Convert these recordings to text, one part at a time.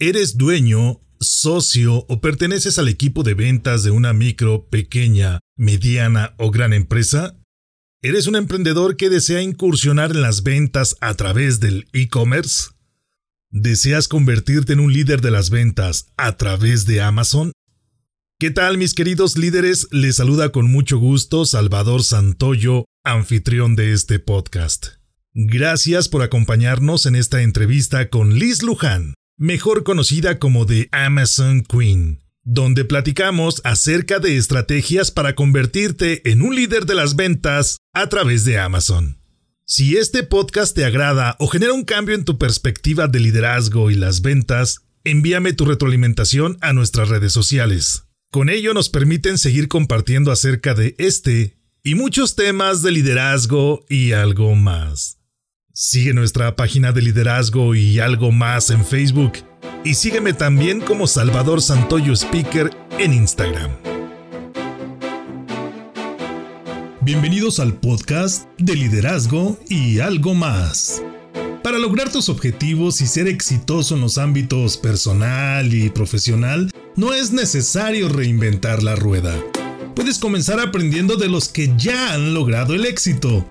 ¿Eres dueño, socio o perteneces al equipo de ventas de una micro, pequeña, mediana o gran empresa? ¿Eres un emprendedor que desea incursionar en las ventas a través del e-commerce? ¿Deseas convertirte en un líder de las ventas a través de Amazon? ¿Qué tal mis queridos líderes? Les saluda con mucho gusto Salvador Santoyo, anfitrión de este podcast. Gracias por acompañarnos en esta entrevista con Liz Luján, mejor conocida como The Amazon Queen, donde platicamos acerca de estrategias para convertirte en un líder de las ventas a través de Amazon. Si este podcast te agrada o genera un cambio en tu perspectiva de liderazgo y las ventas, envíame tu retroalimentación a nuestras redes sociales. Con ello nos permiten seguir compartiendo acerca de este y muchos temas de liderazgo y algo más. Sigue nuestra página de liderazgo y algo más en Facebook. Y sígueme también como Salvador Santoyo Speaker en Instagram. Bienvenidos al podcast de liderazgo y algo más. Para lograr tus objetivos y ser exitoso en los ámbitos personal y profesional, no es necesario reinventar la rueda. Puedes comenzar aprendiendo de los que ya han logrado el éxito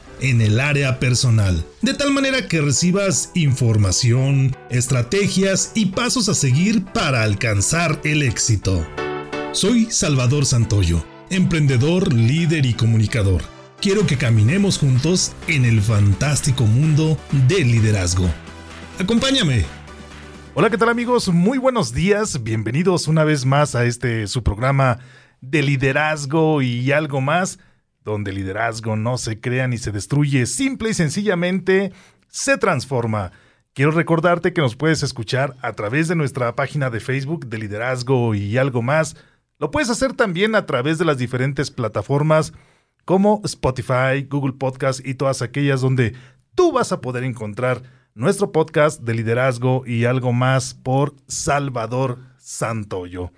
en el área personal, de tal manera que recibas información, estrategias y pasos a seguir para alcanzar el éxito. Soy Salvador Santoyo, emprendedor, líder y comunicador. Quiero que caminemos juntos en el fantástico mundo del liderazgo. Acompáñame. Hola, ¿qué tal amigos? Muy buenos días. Bienvenidos una vez más a este su programa de liderazgo y algo más donde el liderazgo no se crea ni se destruye, simple y sencillamente se transforma. Quiero recordarte que nos puedes escuchar a través de nuestra página de Facebook de liderazgo y algo más. Lo puedes hacer también a través de las diferentes plataformas como Spotify, Google Podcast y todas aquellas donde tú vas a poder encontrar nuestro podcast de liderazgo y algo más por Salvador Santoyo.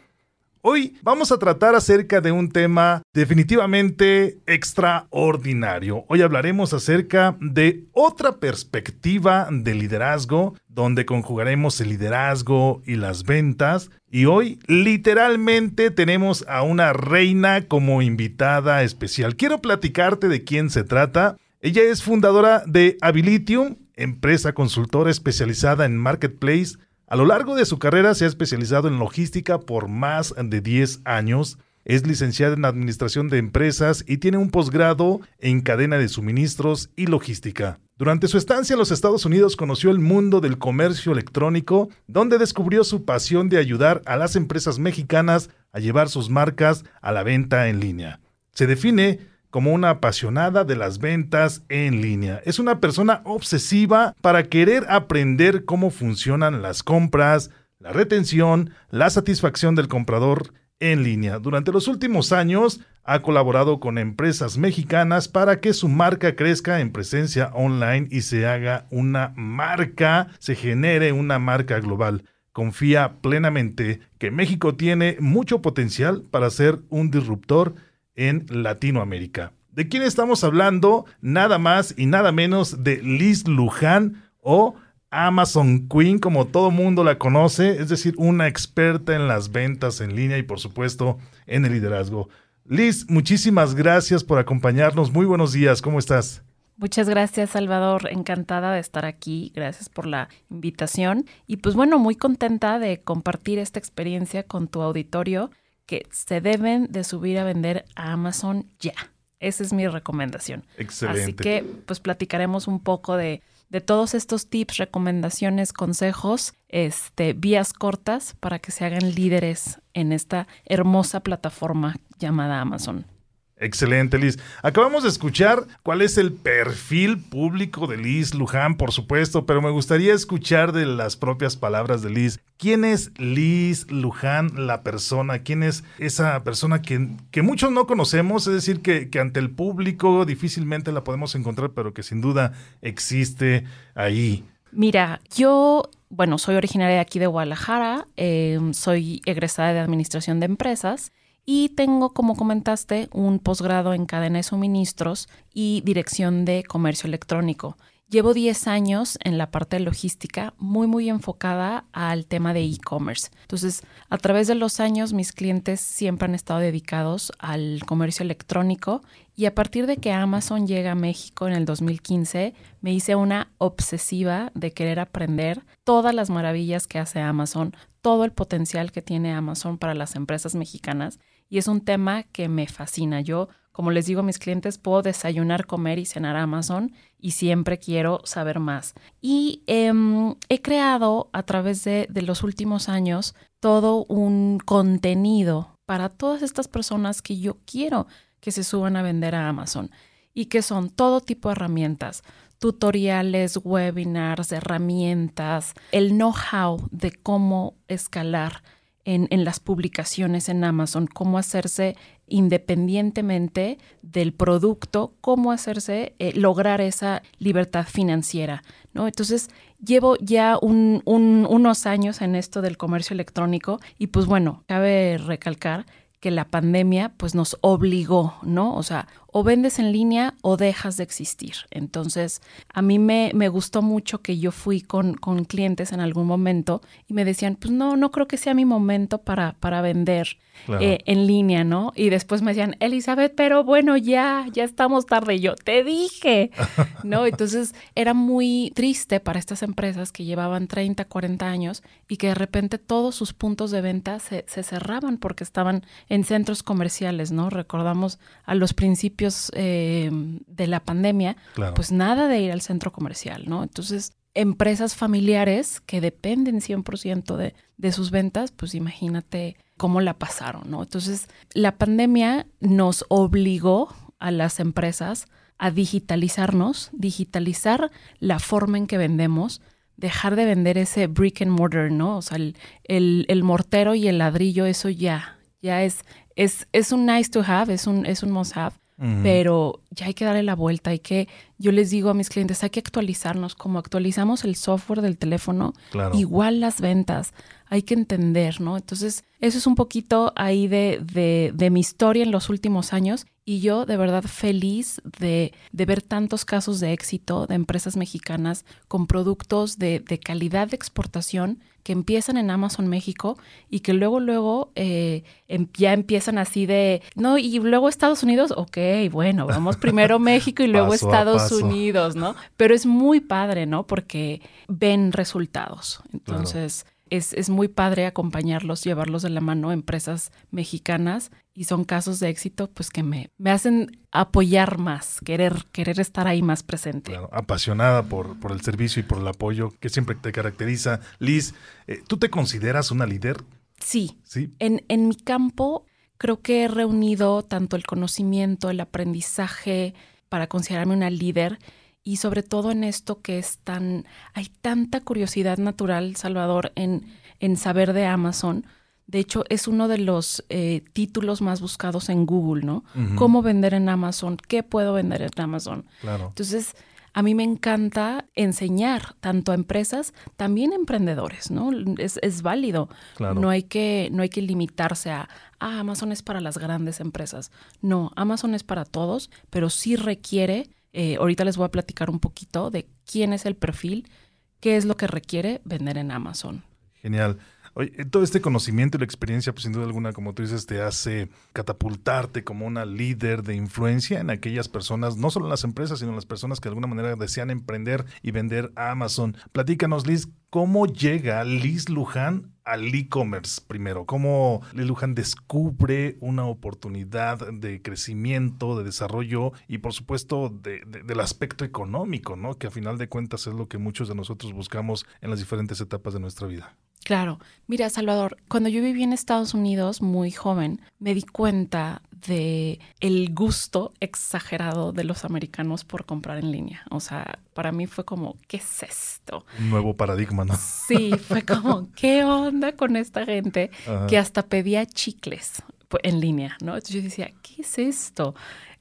Hoy vamos a tratar acerca de un tema definitivamente extraordinario. Hoy hablaremos acerca de otra perspectiva de liderazgo, donde conjugaremos el liderazgo y las ventas. Y hoy literalmente tenemos a una reina como invitada especial. Quiero platicarte de quién se trata. Ella es fundadora de Abilitium, empresa consultora especializada en marketplace a lo largo de su carrera se ha especializado en logística por más de 10 años. Es licenciada en Administración de Empresas y tiene un posgrado en cadena de suministros y logística. Durante su estancia en los Estados Unidos conoció el mundo del comercio electrónico, donde descubrió su pasión de ayudar a las empresas mexicanas a llevar sus marcas a la venta en línea. Se define como una apasionada de las ventas en línea. Es una persona obsesiva para querer aprender cómo funcionan las compras, la retención, la satisfacción del comprador en línea. Durante los últimos años ha colaborado con empresas mexicanas para que su marca crezca en presencia online y se haga una marca, se genere una marca global. Confía plenamente que México tiene mucho potencial para ser un disruptor en Latinoamérica. ¿De quién estamos hablando? Nada más y nada menos de Liz Luján o Amazon Queen, como todo mundo la conoce, es decir, una experta en las ventas en línea y por supuesto en el liderazgo. Liz, muchísimas gracias por acompañarnos. Muy buenos días, ¿cómo estás? Muchas gracias, Salvador. Encantada de estar aquí. Gracias por la invitación. Y pues bueno, muy contenta de compartir esta experiencia con tu auditorio que se deben de subir a vender a Amazon ya. Esa es mi recomendación. Excelente. Así que pues platicaremos un poco de, de todos estos tips, recomendaciones, consejos, este, vías cortas para que se hagan líderes en esta hermosa plataforma llamada Amazon. Excelente, Liz. Acabamos de escuchar cuál es el perfil público de Liz Luján, por supuesto, pero me gustaría escuchar de las propias palabras de Liz. ¿Quién es Liz Luján, la persona? ¿Quién es esa persona que, que muchos no conocemos? Es decir, que, ante el público difícilmente la podemos encontrar, pero que sin duda existe ahí. Mira, yo, bueno, soy originaria de aquí de Guadalajara, eh, soy egresada de Administración de Empresas y tengo, como comentaste, un posgrado en cadena de suministros y dirección de comercio electrónico. Llevo 10 años en la parte de logística muy, muy enfocada al tema de e-commerce. Entonces, a través de los años, mis clientes siempre han estado dedicados al comercio electrónico y a partir de que Amazon llega a México en el 2015, me hice una obsesiva de querer aprender todas las maravillas que hace Amazon, todo el potencial que tiene Amazon para las empresas mexicanas y es un tema que me fascina. Yo, como les digo a mis clientes, puedo desayunar, comer y cenar a Amazon y siempre quiero saber más. Y em, he creado a través de, de los últimos años todo un contenido para todas estas personas que yo quiero que se suban a vender a Amazon y que son todo tipo de herramientas, tutoriales, webinars, herramientas, el know-how de cómo escalar en, las publicaciones en Amazon, cómo hacerse independientemente del producto, cómo hacerse, eh, lograr esa libertad financiera, ¿no? Entonces, llevo ya unos años en esto del comercio electrónico y pues bueno, cabe recalcar que la pandemia pues nos obligó, ¿no? O sea, o vendes en línea o dejas de existir. Entonces, a mí me, me gustó mucho que yo fui con, con, clientes en algún momento y me decían, pues no, no creo que sea mi momento para, para vender eh, en línea, ¿no? Y después me decían, Elizabeth, pero bueno, ya, ya estamos tarde. Y yo, te dije, ¿no? Entonces, era muy triste para estas empresas que llevaban 30, 40 años y que de repente todos sus puntos de venta se, se cerraban porque estaban en centros comerciales, ¿no? Recordamos a los principios eh, de la pandemia, pues nada de ir al centro comercial, ¿no? Entonces, empresas familiares que dependen 100% de, de sus ventas, pues imagínate cómo la pasaron, ¿no? Entonces, la pandemia nos obligó a las empresas a digitalizarnos, digitalizar la forma en que vendemos, dejar de vender ese brick and mortar, ¿no? O sea, el, el, el mortero y el ladrillo, eso ya, ya es, es, es un nice to have, es un, es un must have, pero ya hay que darle la vuelta, hay que, yo les digo a mis clientes, hay que actualizarnos, como actualizamos el software del teléfono, igual las ventas, hay que entender, ¿no? Entonces, eso es un poquito ahí de, de, de mi historia en los últimos años y yo de verdad feliz de, de, ver tantos casos de éxito de empresas mexicanas con productos de, de, calidad de exportación que empiezan en Amazon México y que luego, luego eh, em, ya empiezan así de, no, y luego Estados Unidos, ok, bueno, vamos primero México y luego Estados Unidos, ¿no? Pero es muy padre, ¿no? Porque ven resultados. Entonces es, muy padre acompañarlos, llevarlos de la mano a empresas mexicanas y son casos de éxito pues que me, me hacen apoyar más, querer, querer estar ahí más presente. Claro, apasionada por, por el servicio y por el apoyo que siempre te caracteriza. Liz, eh, ¿tú te consideras una líder? Sí. Sí. En, en mi campo creo que he reunido tanto el conocimiento, el aprendizaje para considerarme una líder y sobre todo en esto que es tan, hay tanta curiosidad natural, Salvador, en, en saber de Amazon. De hecho, es uno de los eh, títulos más buscados en Google, ¿no? ¿Cómo vender en Amazon? ¿Qué puedo vender en Amazon? Claro. Entonces, a mí me encanta enseñar tanto a empresas, también a emprendedores, ¿no? Es, es válido. Claro. No, hay que, no hay que limitarse a, ah, Amazon es para las grandes empresas. No, Amazon es para todos, pero sí requiere eh, ahorita les voy a platicar un poquito de quién es el perfil, qué es lo que requiere vender en Amazon. Genial. Oye, eh, todo este conocimiento y la experiencia, pues sin duda alguna, como tú dices, te hace catapultarte como una líder de influencia en aquellas personas, no solo en las empresas, sino en las personas que de alguna manera desean emprender y vender a Amazon. Platícanos, Liz, ¿cómo llega Liz Luján al e-commerce primero? ¿Cómo Liz Luján descubre una oportunidad de crecimiento, de desarrollo y por supuesto del aspecto económico, ¿no? Que a final de cuentas es lo que muchos de nosotros buscamos en las diferentes etapas de nuestra vida. Claro. Mira, Salvador, cuando yo viví en Estados Unidos muy joven, me di cuenta de el gusto exagerado de los americanos por comprar en línea. O sea, para mí fue como, ¿qué es esto? Un nuevo paradigma, ¿no? Sí, fue como, ¿qué onda con esta gente que hasta pedía chicles en línea, ¿no? Entonces yo decía, ¿qué es esto?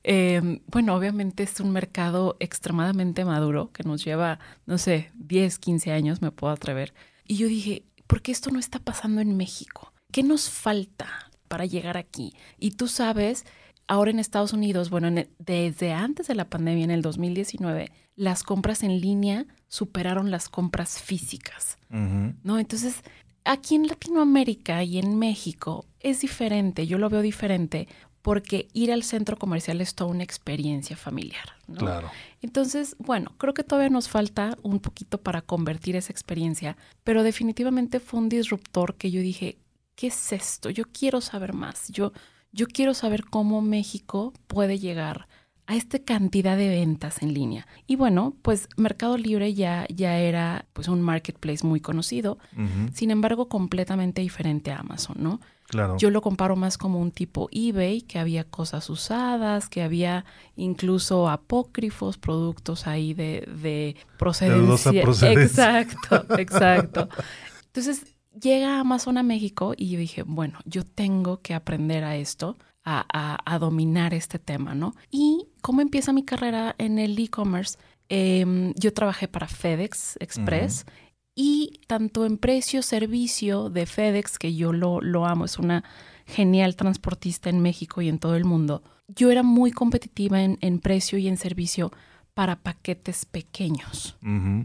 Em, bueno, obviamente es un mercado extremadamente maduro que nos lleva, no sé, 10, 15 años, me puedo atrever. Y yo dije, ¿por qué esto no está pasando en México? ¿Qué nos falta para llegar aquí? Y tú sabes, ahora en Estados Unidos, bueno, desde antes de la pandemia, en el 2019, las compras en línea superaron las compras físicas, ¿no? Entonces, aquí en Latinoamérica y en México es diferente, yo lo veo diferente porque ir al centro comercial es toda una experiencia familiar. ¿no? Claro. Entonces, bueno, creo que todavía nos falta un poquito para convertir esa experiencia, pero definitivamente fue un disruptor que yo dije, ¿qué es esto? Yo quiero saber más. Yo, yo quiero saber cómo México puede llegar a esta cantidad de ventas en línea. Y bueno, pues Mercado Libre ya, ya era pues un marketplace muy conocido, sin embargo completamente diferente a Amazon, ¿no? Claro. Yo lo comparo más como un tipo eBay, que había cosas usadas, que había incluso apócrifos, productos ahí de, de procedencia. Exacto, exacto. Entonces llega Amazon a México y yo dije, bueno, yo tengo que aprender a esto a, dominar este tema, ¿no? Y cómo empieza mi carrera en el e-commerce. Em, yo trabajé para FedEx Express y tanto en precio, servicio de FedEx, que yo lo, lo amo, es una genial transportista en México y en todo el mundo, yo era muy competitiva en, en precio y en servicio para paquetes pequeños.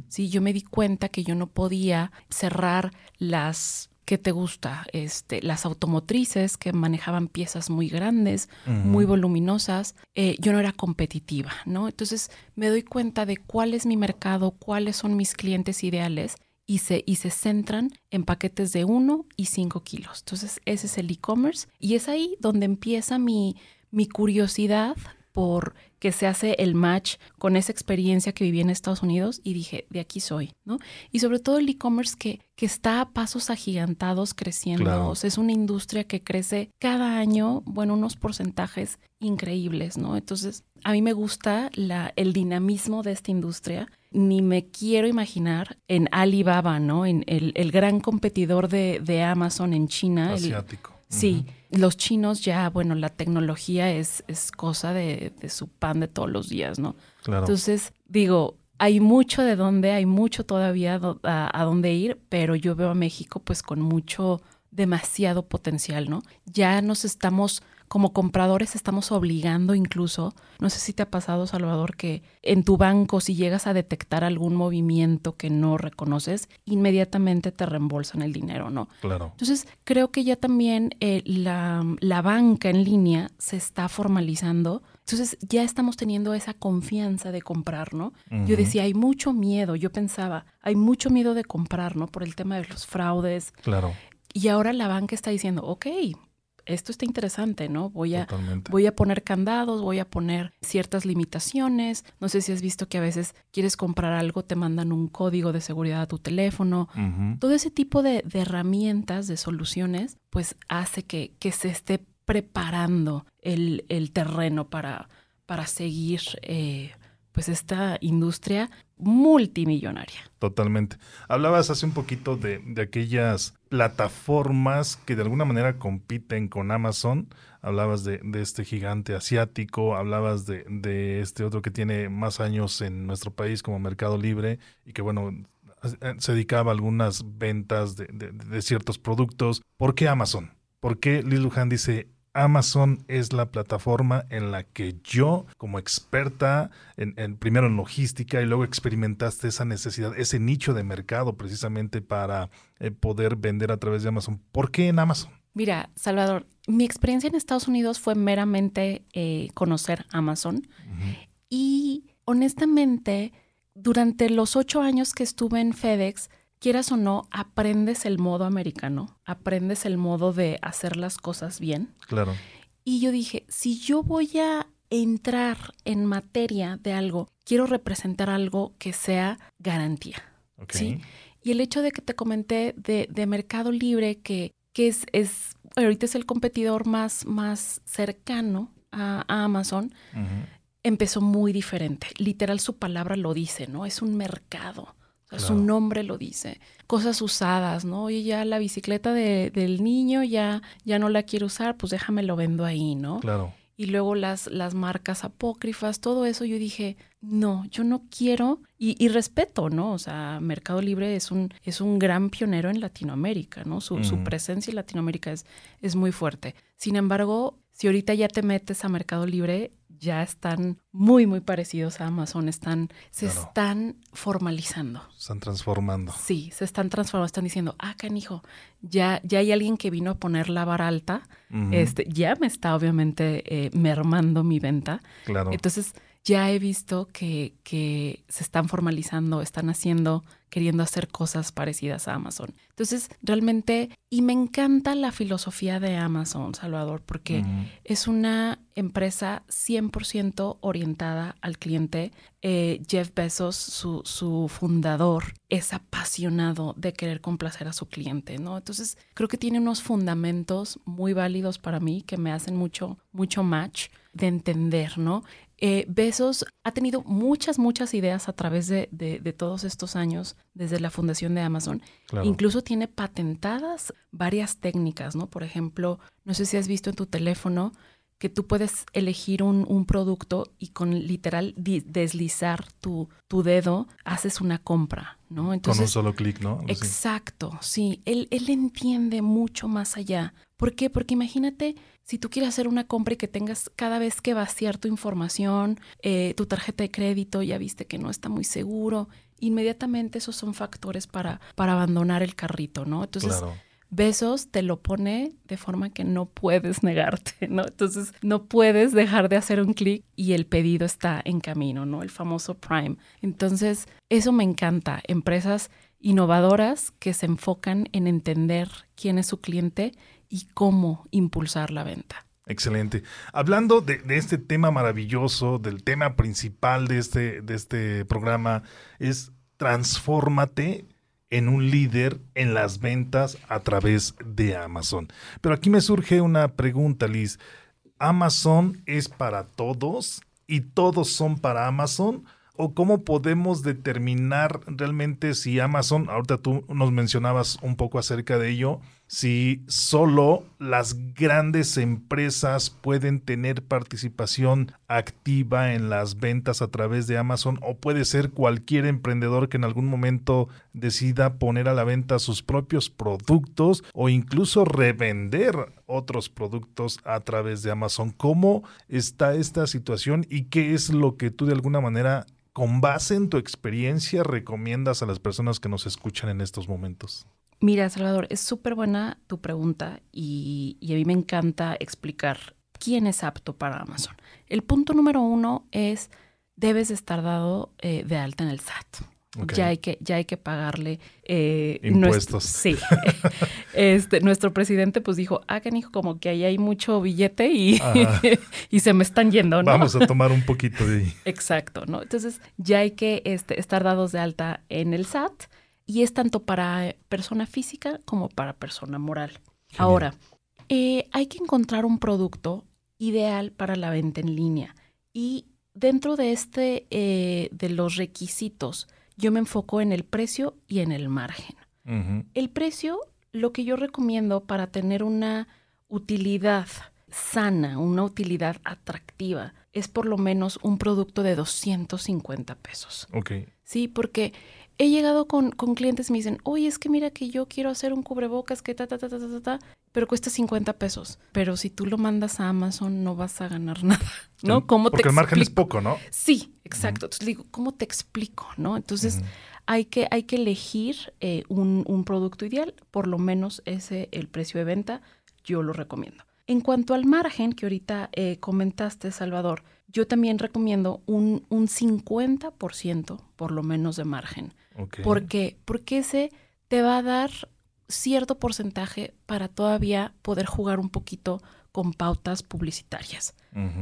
Sí, yo me di cuenta que yo no podía cerrar las ¿qué te gusta? Este, las automotrices que manejaban piezas muy grandes, muy voluminosas, eh, yo no era competitiva, ¿no? Entonces me doy cuenta de cuál es mi mercado, cuáles son mis clientes ideales y se, y se centran en paquetes de 1 y 5 kilos. Entonces ese es el e-commerce y es ahí donde empieza mi, mi curiosidad por que se hace el match con esa experiencia que viví en Estados Unidos y dije, de aquí soy, ¿no? Y sobre todo el e-commerce que, que está a pasos agigantados creciendo. es una industria que crece cada año, bueno, unos porcentajes increíbles, ¿no? Entonces, a mí me gusta la, el dinamismo de esta industria. Ni me quiero imaginar en Alibaba, ¿no? En el, el gran competidor de, de, Amazon en China. Asiático. Sí, los chinos ya, bueno, la tecnología es, es cosa de, su pan de todos los días, ¿no? Claro. Entonces, digo, hay mucho de dónde, hay mucho todavía a, a dónde ir, pero yo veo a México pues con mucho, demasiado potencial, ¿no? Ya nos estamos como compradores estamos obligando incluso, no sé si te ha pasado, Salvador, que en tu banco si llegas a detectar algún movimiento que no reconoces, inmediatamente te reembolsan el dinero, ¿no? Claro. Entonces, creo que ya también eh, la, la banca en línea se está formalizando. Entonces ya estamos teniendo esa confianza de comprar, ¿no? Yo decía, hay mucho miedo, yo pensaba, hay mucho miedo de comprar, ¿no? Por el tema de los fraudes. Claro. Y ahora la banca está diciendo, ok, esto está interesante, ¿no? Voy a, voy a poner candados, voy a poner ciertas limitaciones. No sé si has visto que a veces quieres comprar algo, te mandan un código de seguridad a tu teléfono. Todo ese tipo de, herramientas, de soluciones, pues hace que, que se esté preparando el, terreno para, para seguir eh, pues esta industria multimillonaria. Totalmente. Hablabas hace un poquito de, aquellas plataformas que de alguna manera compiten con Amazon. Hablabas de, este gigante asiático, hablabas de, este otro que tiene más años en nuestro país como Mercado Libre y que bueno, se dedicaba a algunas ventas de, de ciertos productos. ¿Por qué Amazon? ¿Por qué Liz Luján dice Amazon es la plataforma en la que yo, como experta, en, primero en logística y luego experimentaste esa necesidad, ese nicho de mercado precisamente para eh, poder vender a través de Amazon. ¿Por qué en Amazon? Mira, Salvador, mi experiencia en Estados Unidos fue meramente eh, conocer Amazon y honestamente, durante los ocho años que estuve en FedEx, quieras o no, aprendes el modo americano, aprendes el modo de hacer las cosas bien. Claro. Y yo dije, si yo voy a entrar en materia de algo, quiero representar algo que sea garantía. ¿sí? Y el hecho de que te comenté de, Mercado Libre, que, que es, es ahorita es el competidor más, más cercano a, Amazon, empezó muy diferente. Literal su palabra lo dice, ¿no? Es un mercado. Su nombre lo dice. Cosas usadas, ¿no? Oye, ya la bicicleta del niño ya, ya no la quiero usar, pues déjame lo vendo ahí, ¿no? Claro y luego las, las marcas apócrifas, todo eso, yo dije, no, yo no quiero, y, respeto, ¿no? O sea, Mercado Libre es un, es un gran pionero en Latinoamérica, ¿no? Su, su presencia en Latinoamérica es, es muy fuerte. Sin embargo, si ahorita ya te metes a Mercado Libre, ya están muy, muy parecidos a Amazon, están, se están formalizando. Se están transformando. Sí, se están transformando, están diciendo, ah, canijo, ya, ya hay alguien que vino a poner la vara alta, este, ya me está obviamente eh, mermando mi venta. Claro. Entonces, ya he visto que, que se están formalizando, están haciendo, queriendo hacer cosas parecidas a Amazon. Entonces, realmente, y me encanta la filosofía de Amazon, Salvador, porque es una empresa 100% orientada al cliente. Eh, Jeff Bezos, su, su, fundador, es apasionado de querer complacer a su cliente, ¿no? Entonces, creo que tiene unos fundamentos muy válidos para mí que me hacen mucho, mucho match de entender, ¿no? Eh, Besos ha tenido muchas, muchas ideas a través de, todos estos años, desde la fundación de Amazon. Incluso tiene patentadas varias técnicas, ¿no? Por ejemplo, no sé si has visto en tu teléfono que tú puedes elegir un, producto y con literal deslizar tu, tu, dedo haces una compra, ¿no? Entonces, con un solo clic, ¿no? exacto, sí. Él, él entiende mucho más allá. ¿Por qué? Porque imagínate si tú quieres hacer una compra y que tengas cada vez que vaciar tu información, eh, tu tarjeta de crédito, ya viste que no está muy seguro, inmediatamente esos son factores para, para abandonar el carrito, ¿no? Entonces, Besos te lo pone de forma que no puedes negarte, ¿no? Entonces, no puedes dejar de hacer un clic y el pedido está en camino, ¿no? El famoso Prime. Entonces, eso me encanta. Empresas innovadoras que se enfocan en entender quién es su cliente y cómo impulsar la venta. Excelente. Hablando de, este tema maravilloso, del tema principal de este, de este programa, es transfórmate en un líder en las ventas a través de Amazon. Pero aquí me surge una pregunta, Liz. ¿Amazon es para todos y todos son para Amazon? ¿O cómo podemos determinar realmente si Amazon, ahorita tú nos mencionabas un poco acerca de ello, si solo las grandes empresas pueden tener participación activa en las ventas a través de Amazon o puede ser cualquier emprendedor que en algún momento decida poner a la venta sus propios productos o incluso revender otros productos a través de Amazon. ¿Cómo está esta situación y qué es lo que tú de alguna manera con base en tu experiencia recomiendas a las personas que nos escuchan en estos momentos? Mira, Salvador, es súper buena tu pregunta y, a mí me encanta explicar quién es apto para Amazon. El punto número uno es, debes estar dado eh, de alta en el SAT. Ya, hay que, ya hay que pagarle eh, impuestos. sí. este, nuestro presidente pues dijo, ah, hijo, como que ahí hay mucho billete y, y se me están yendo, ¿no? Vamos a tomar un poquito de ahí. Exacto, ¿no? Entonces ya hay que este, estar dados de alta en el SAT y es tanto para persona física como para persona moral. Ahora, eh, hay que encontrar un producto ideal para la venta en línea y dentro de este, eh, de los requisitos, yo me enfoco en el precio y en el margen. El precio, lo que yo recomiendo para tener una utilidad sana, una utilidad atractiva, es por lo menos un producto de 250 pesos. Ok. Sí, porque he llegado con, con clientes y me dicen, oye, es que mira que yo quiero hacer un cubrebocas que ta, ta, ta, ta, ta, ta, pero cuesta 50 pesos. Pero si tú lo mandas a Amazon no vas a ganar nada, ¿no? ¿Cómo Porque el margen es poco, ¿no? Sí, exacto. Entonces digo, ¿cómo te explico, no? Entonces hay, que, hay que elegir eh, un, un producto ideal, por lo menos ese, el precio de venta, yo lo recomiendo. En cuanto al margen que ahorita eh, comentaste, Salvador, yo también recomiendo un, un 50% por lo menos de margen. ¿Por qué? Porque ese te va a dar cierto porcentaje para todavía poder jugar un poquito con pautas publicitarias.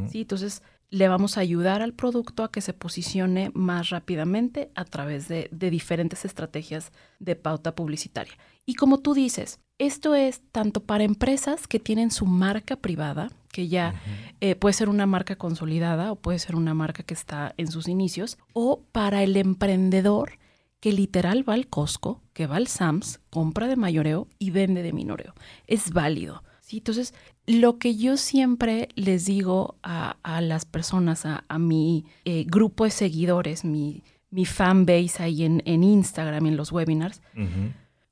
¿sí? Entonces, le vamos a ayudar al producto a que se posicione más rápidamente a través de, de diferentes estrategias de pauta publicitaria. Y como tú dices, esto es tanto para empresas que tienen su marca privada, que ya eh, puede ser una marca consolidada o puede ser una marca que está en sus inicios, o para el emprendedor que literal va al Costco, que va al Sams, compra de mayoreo y vende de minoreo. Es válido. ¿sí? Entonces, lo que yo siempre les digo a, las personas, a, mi eh, grupo de seguidores, mi, mi fan base ahí en, en Instagram, en los webinars,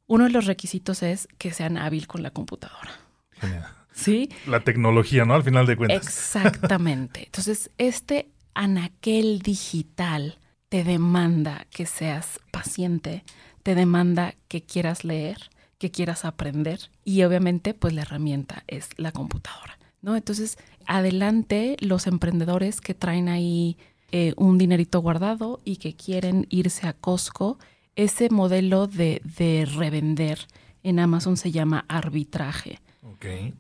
uno de los requisitos es que sean hábil con la computadora. Genial. ¿Sí? La tecnología, ¿no? Al final de cuentas. Exactamente. Entonces, este anaquel digital te demanda que seas paciente, te demanda que quieras leer, que quieras aprender y obviamente pues la herramienta es la computadora, ¿no? Entonces, adelante los emprendedores que traen ahí eh, un dinerito guardado y que quieren irse a Costco, ese modelo de, de revender en Amazon se llama arbitraje.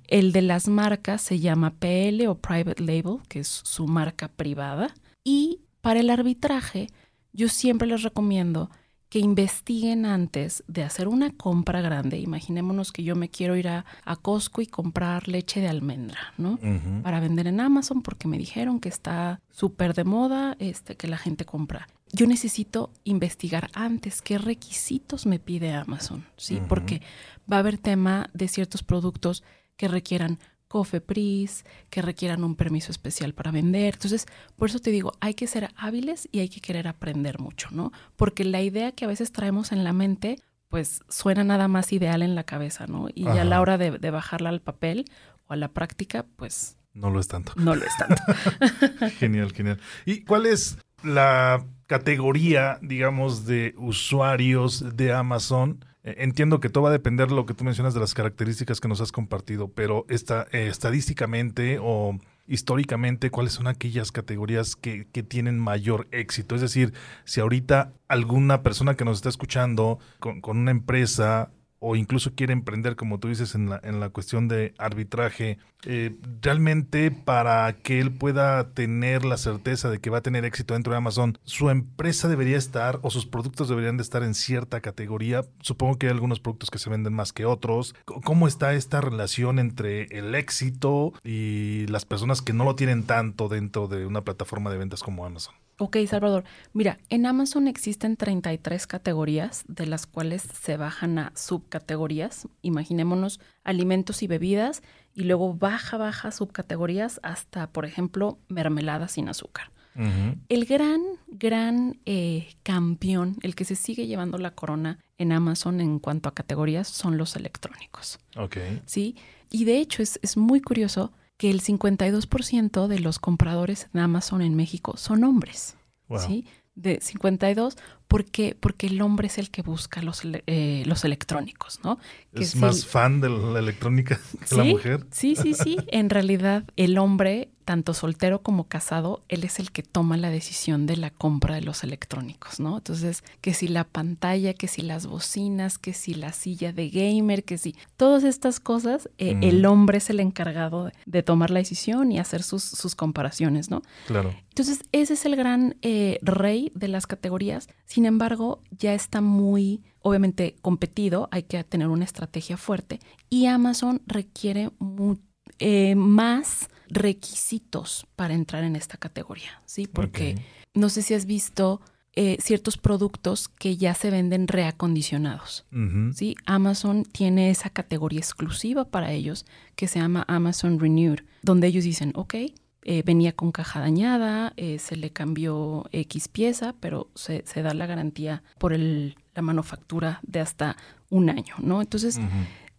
El de las marcas se llama PL o Private Label, que es su marca privada. Y para el arbitraje, yo siempre les recomiendo que investiguen antes de hacer una compra grande. Imaginémonos que yo me quiero ir a, Costco y comprar leche de almendra, ¿no? Para vender en Amazon porque me dijeron que está súper de moda, este, que la gente compra. Yo necesito investigar antes qué requisitos me pide Amazon, ¿sí? Porque va a haber tema de ciertos productos que requieran COFEPRIS, que requieran un permiso especial para vender. Entonces, por eso te digo, hay que ser hábiles y hay que querer aprender mucho, ¿no? Porque la idea que a veces traemos en la mente, pues suena nada más ideal en la cabeza, ¿no? Y ya a la hora de, bajarla al papel o a la práctica, pues... No lo es tanto. No lo es tanto. genial, genial. ¿Y cuál es la categoría, digamos, de usuarios de Amazon? Eh, entiendo que todo va a depender de lo que tú mencionas de las características que nos has compartido, pero esta, eh, estadísticamente o históricamente, ¿cuáles son aquellas categorías que, que, tienen mayor éxito? Es decir, si ahorita alguna persona que nos está escuchando con, con una empresa o incluso quiere emprender, como tú dices, en la, en la cuestión de arbitraje, eh, realmente para que él pueda tener la certeza de que va a tener éxito dentro de Amazon, su empresa debería estar o sus productos deberían de estar en cierta categoría. Supongo que hay algunos productos que se venden más que otros. ¿Cómo está esta relación entre el éxito y las personas que no lo tienen tanto dentro de una plataforma de ventas como Amazon? Ok, Salvador. Mira, en Amazon existen 33 categorías, de las cuales se bajan a subcategorías. Imaginémonos alimentos y bebidas, y luego baja, baja subcategorías hasta, por ejemplo, mermelada sin azúcar. El gran, gran eh, campeón, el que se sigue llevando la corona en Amazon en cuanto a categorías, son los electrónicos. Ok. Sí, y de hecho es, es muy curioso que el 52% de los compradores en Amazon en México son hombres. ¿sí? De 52, porque, porque el hombre es el que busca los, eh, los electrónicos, ¿no? es, más fan de la electrónica que la mujer. Sí, sí, sí. en realidad, el hombre tanto soltero como casado, él es el que toma la decisión de la compra de los electrónicos, ¿no? Entonces, que si la pantalla, que si las bocinas, que si la silla de gamer, que si todas estas cosas, eh, el hombre es el encargado de, tomar la decisión y hacer sus, sus, comparaciones, ¿no? Claro. Entonces, ese es el gran eh, rey de las categorías. Sin embargo, ya está muy obviamente competido, hay que tener una estrategia fuerte y Amazon requiere eh, más requisitos para entrar en esta categoría, ¿sí? Porque no sé si has visto eh, ciertos productos que ya se venden reacondicionados, ¿sí? Amazon tiene esa categoría exclusiva para ellos que se llama Amazon Renewed, donde ellos dicen, ok, eh, venía con caja dañada, eh, se le cambió X pieza, pero se, da la garantía por el, la manufactura de hasta un año, ¿no? Entonces,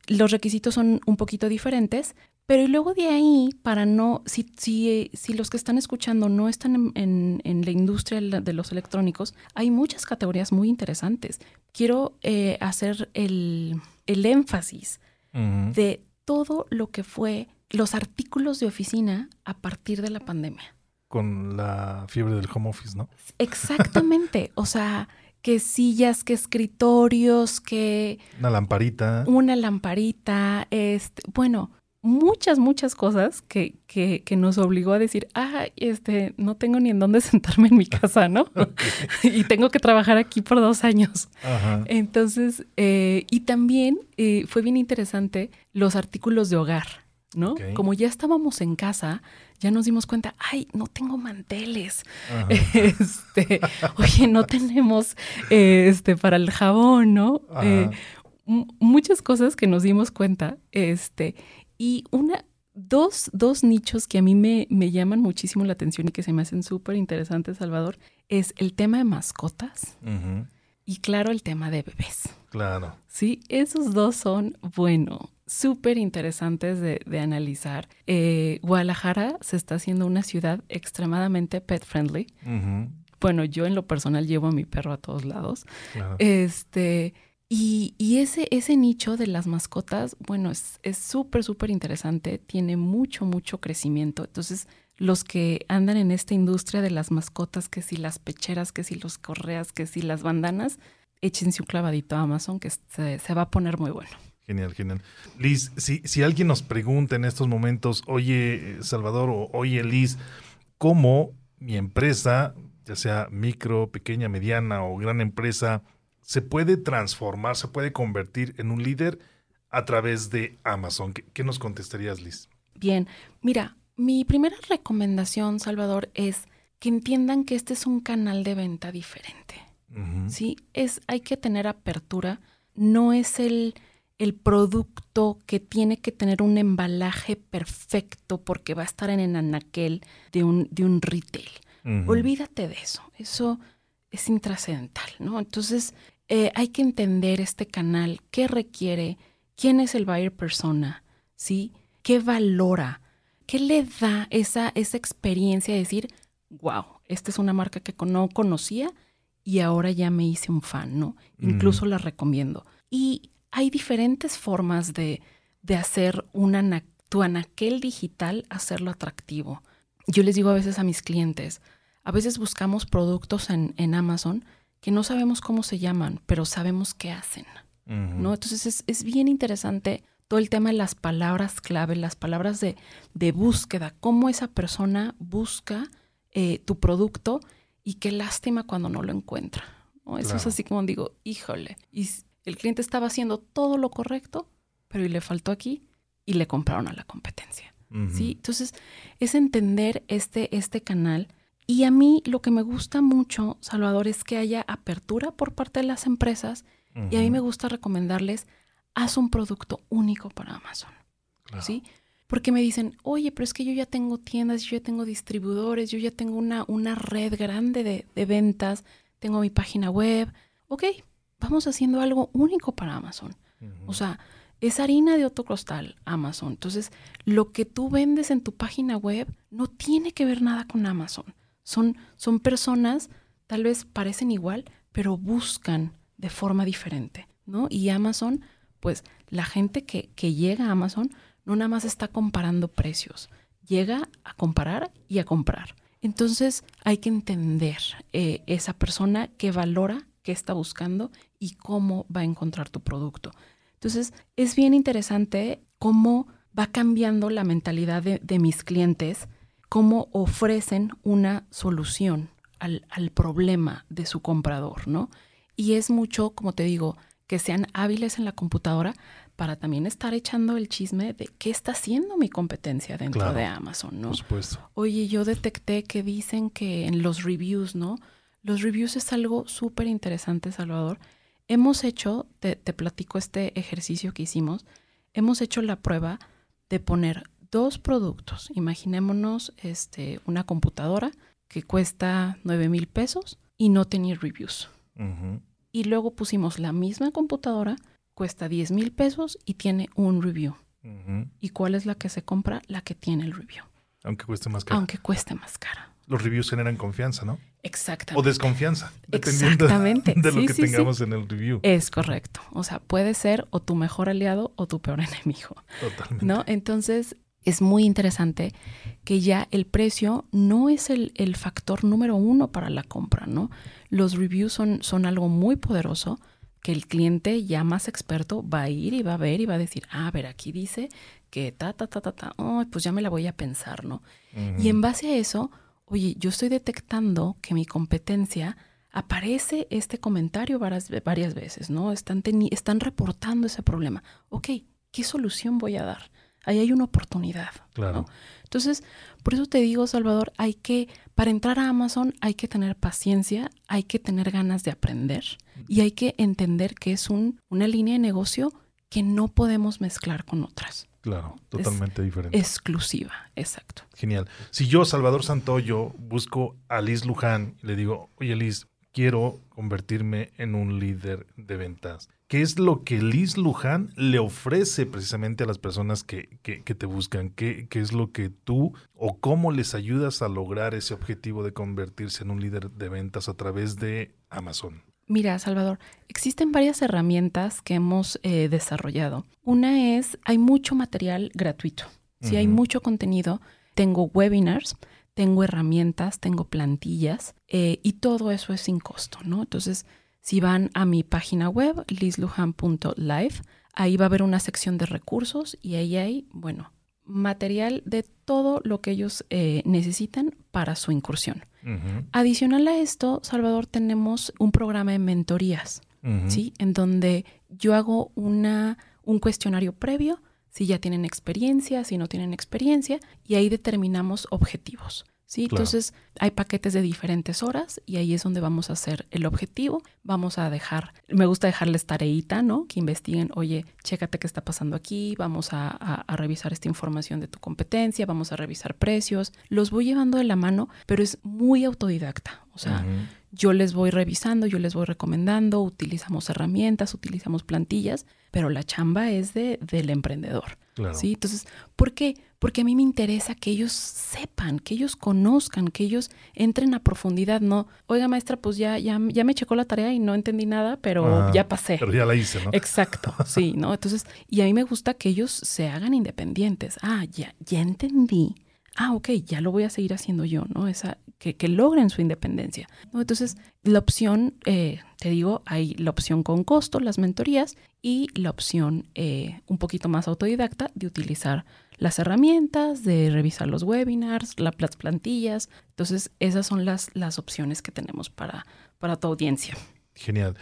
los requisitos son un poquito diferentes, pero luego de ahí, para no, si, si, si los que están escuchando no están en, la industria de los electrónicos, hay muchas categorías muy interesantes. Quiero eh, hacer el, énfasis de todo lo que fue los artículos de oficina a partir de la pandemia. Con la fiebre del home office, ¿no? Exactamente. o sea, que sillas, que escritorios, que... Una lamparita. Una lamparita. Este, bueno, muchas, muchas cosas que, que, que, nos obligó a decir, ah, este, no tengo ni en dónde sentarme en mi casa, ¿no? y tengo que trabajar aquí por dos años. Entonces, eh, y también eh, fue bien interesante los artículos de hogar, ¿no? Como ya estábamos en casa, ya nos dimos cuenta, ay, no tengo manteles. Este, oye, no tenemos este para el jabón, ¿no? Eh, muchas cosas que nos dimos cuenta, este, y una, dos, dos nichos que a mí me, me llaman muchísimo la atención y que se me hacen súper interesantes, Salvador, es el tema de mascotas y claro, el tema de bebés. Claro. Sí, esos dos son, bueno, súper interesantes de, de analizar. Eh, Guadalajara se está haciendo una ciudad extremadamente pet friendly. Bueno, yo en lo personal llevo a mi perro a todos lados. Este, y, y, ese, ese nicho de las mascotas, bueno, es súper, súper interesante, tiene mucho, mucho crecimiento. Entonces, los que andan en esta industria de las mascotas, que si las pecheras, que si los correas, que si las bandanas, échense un clavadito a Amazon que se, se va a poner muy bueno. Genial, genial. Liz, si, si alguien nos pregunta en estos momentos, oye Salvador o oye Liz, ¿cómo mi empresa, ya sea micro, pequeña, mediana o gran empresa, se puede transformar, se puede convertir en un líder a través de Amazon? ¿Qué, qué nos contestarías, Liz? Bien, mira, mi primera recomendación, Salvador, es que entiendan que este es un canal de venta diferente. Sí, es, hay que tener apertura, no es el el producto que tiene que tener un embalaje perfecto porque va a estar en el anaquel de un, de un retail. Olvídate de eso, eso es intrascendental, ¿no? Entonces, eh, hay que entender este canal, qué requiere, quién es el buyer persona, ¿sí? ¿Qué valora? ¿Qué le da esa, esa experiencia de decir, wow, esta es una marca que no conocía y ahora ya me hice un fan, ¿no? Incluso la recomiendo. Y hay diferentes formas de, de hacer una, tu anaquel digital, hacerlo atractivo. Yo les digo a veces a mis clientes, a veces buscamos productos en, en Amazon que no sabemos cómo se llaman, pero sabemos qué hacen. ¿no? Entonces es, es, bien interesante todo el tema de las palabras clave, las palabras de, de búsqueda, cómo esa persona busca eh, tu producto y qué lástima cuando no lo encuentra. Eso es así como digo, híjole. Y el cliente estaba haciendo todo lo correcto, pero y le faltó aquí y le compraron a la competencia. ¿sí? Entonces, es entender este, este canal. Y a mí lo que me gusta mucho, Salvador, es que haya apertura por parte de las empresas y a mí me gusta recomendarles, haz un producto único para Amazon. ¿sí? Porque me dicen, oye, pero es que yo ya tengo tiendas, yo ya tengo distribuidores, yo ya tengo una, una red grande de, de ventas, tengo mi página web. Ok, vamos haciendo algo único para Amazon. O sea, es harina de otro costal, Amazon. Entonces, lo que tú vendes en tu página web no tiene que ver nada con Amazon. Son, son personas, tal vez parecen igual, pero buscan de forma diferente, ¿no? Y Amazon, pues la gente que, que llega a Amazon no nada más está comparando precios, llega a comparar y a comprar. Entonces hay que entender eh, esa persona que valora qué está buscando y cómo va a encontrar tu producto. Entonces, es bien interesante cómo va cambiando la mentalidad de, mis clientes, cómo ofrecen una solución al, al, problema de su comprador, ¿no? Y es mucho, como te digo, que sean hábiles en la computadora para también estar echando el chisme de qué está haciendo mi competencia dentro de Amazon, ¿no? Por supuesto. Oye, yo detecté que dicen que en los reviews, ¿no? Los reviews es algo súper interesante, Salvador. Hemos hecho, te, platico este ejercicio que hicimos, hemos hecho la prueba de poner dos productos. Imaginémonos este, una computadora que cuesta 9 mil pesos y no tenía reviews. Y luego pusimos la misma computadora, cuesta 10 mil pesos y tiene un review. ¿Y cuál es la que se compra? La que tiene el review. Aunque cueste más cara. Aunque cueste más cara los reviews generan confianza, ¿no? Exactamente. O desconfianza, dependiendo Exactamente. de lo que tengamos en el review. Es correcto. O sea, puede ser o tu mejor aliado o tu peor enemigo. Totalmente. ¿No? Entonces, es muy interesante que ya el precio no es el, el, factor número uno para la compra, ¿no? Los reviews son, son algo muy poderoso que el cliente ya más experto va a ir y va a ver y va a decir, ah, a ver, aquí dice que ta, ta, ta, ta, ta, pues ya me la voy a pensar, ¿no? Y en base a eso, oye, yo estoy detectando que mi competencia aparece este comentario varias, varias veces, ¿no? Están, están reportando ese problema. Ok, ¿qué solución voy a dar? Ahí hay una oportunidad. Claro. Entonces, por eso te digo, Salvador, hay que, para entrar a Amazon hay que tener paciencia, hay que tener ganas de aprender y hay que entender que es un, una línea de negocio que no podemos mezclar con otras. Claro, totalmente diferente. Exclusiva, exacto. Genial. Si yo, Salvador Santoyo, busco a Liz Luján y le digo, oye Liz, quiero convertirme en un líder de ventas. ¿Qué es lo que Liz Luján le ofrece precisamente a las personas que, te buscan? ¿Qué, ¿Qué, es lo que tú o cómo les ayudas a lograr ese objetivo de convertirse en un líder de ventas a través de Amazon? Mira, Salvador, existen varias herramientas que hemos eh, desarrollado. Una es, hay mucho material gratuito. Si hay mucho contenido, tengo webinars tengo herramientas, tengo plantillas eh, y todo eso es sin costo, ¿no? Entonces, si van a mi página web, lizluhan.live, ahí va a haber una sección de recursos y ahí hay, bueno, material de todo lo que ellos eh, necesitan para su incursión. Adicional a esto, Salvador, tenemos un programa de mentorías, ¿sí? En donde yo hago una, un cuestionario previo si ya tienen experiencia, si no tienen experiencia, y ahí determinamos objetivos. ¿Sí? Entonces hay paquetes de diferentes horas y ahí es donde vamos a hacer el objetivo. Vamos a dejar, me gusta dejarles tareita, ¿no? Que investiguen, oye, chécate qué está pasando aquí, vamos a, revisar esta información de tu competencia, vamos a revisar precios. Los voy llevando de la mano, pero es muy autodidacta. O sea, yo les voy revisando, yo les voy recomendando, utilizamos herramientas, utilizamos plantillas, pero la chamba es de, del emprendedor. ¿sí? Entonces, ¿por qué? Porque a mí me interesa que ellos sepan, que ellos conozcan, que ellos entren a profundidad, no, oiga maestra, pues ya, ya, ya me checó la tarea y no entendí nada, pero ya pasé. Pero ya la hice, ¿no? Exacto, sí, ¿no? Entonces, y a mí me gusta que ellos se hagan independientes. Ah, ya, ya entendí ah, ok, ya lo voy a seguir haciendo yo, ¿no? Esa, que, que logren su independencia. Entonces, la opción, eh, te digo, hay la opción con costo, las mentorías, y la opción eh, un poquito más autodidacta de utilizar las herramientas, de revisar los webinars, las plantillas. Entonces, esas son las, las opciones que tenemos para, para tu audiencia. Genial.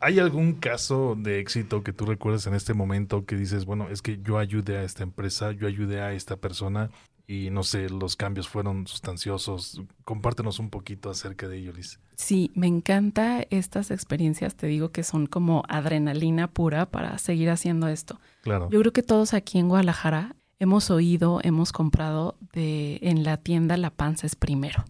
¿Hay algún caso de éxito que tú recuerdes en este momento que dices, bueno, es que yo ayudé a esta empresa, yo ayudé a esta persona y no sé, los cambios fueron sustanciosos. Compártenos un poquito acerca de ello, Liz. Sí, me encanta estas experiencias, te digo que son como adrenalina pura para seguir haciendo esto. Claro. Yo creo que todos aquí en Guadalajara hemos oído, hemos comprado de en la tienda La Panza es primero.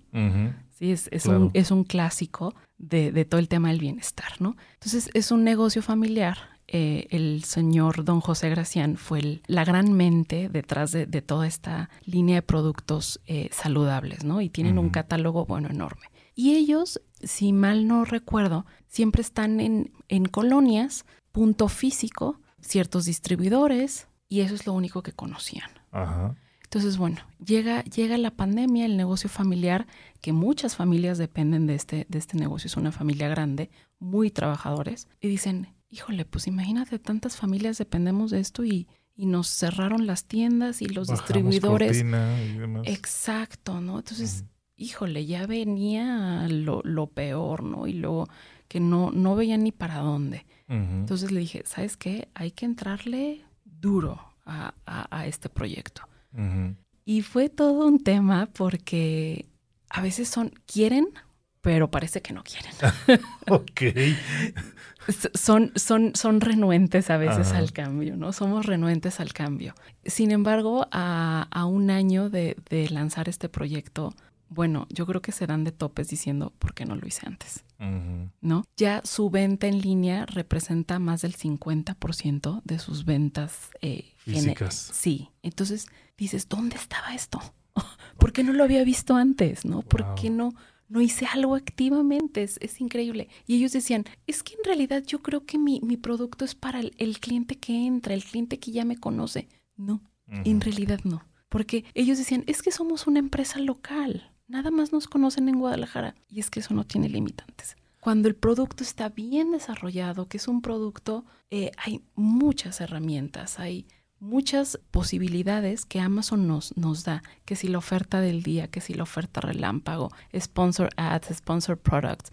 Sí, es, es, un, es un clásico de, de todo el tema del bienestar, ¿no? Entonces es un negocio familiar eh, el señor don José Gracián fue la gran mente detrás de, toda esta línea de productos eh, saludables, ¿no? Y tienen un catálogo, bueno, enorme. Y ellos, si mal no recuerdo, siempre están en, en colonias, punto físico, ciertos distribuidores, y eso es lo único que conocían. Entonces, bueno, llega, llega la pandemia, el negocio familiar, que muchas familias dependen de este, de este negocio, es una familia grande, muy trabajadores, y dicen, híjole, pues imagínate, tantas familias dependemos de esto y, nos cerraron las tiendas y los distribuidores. Exacto, ¿no? Entonces, híjole, ya venía lo, lo, peor, ¿no? Y luego que no, no veían ni para dónde. Entonces le dije, ¿sabes qué? Hay que entrarle duro a, a, este proyecto. Y fue todo un tema porque a veces son, quieren, pero parece que no quieren. ok son, son, son renuentes a veces al cambio, ¿no? Somos renuentes al cambio. Sin embargo, a, a un año de, de, lanzar este proyecto, bueno, yo creo que se dan de topes diciendo, ¿por qué no lo hice antes? ¿No? Ya su venta en línea representa más del 50% de sus ventas eh, físicas. Sí, entonces dices, ¿dónde estaba esto? ¿Por qué no lo había visto antes? ¿No? ¿Por qué no? No hice algo activamente, es, increíble. Y ellos decían, es que en realidad yo creo que mi, mi producto es para el, cliente que entra, el cliente que ya me conoce. No, en realidad no. Porque ellos decían, es que somos una empresa local, nada más nos conocen en Guadalajara. Y es que eso no tiene limitantes. Cuando el producto está bien desarrollado, que es un producto, eh, hay muchas herramientas, hay muchas posibilidades que Amazon nos, nos da, que si la oferta del día, que si la oferta relámpago, sponsor ads, sponsor products,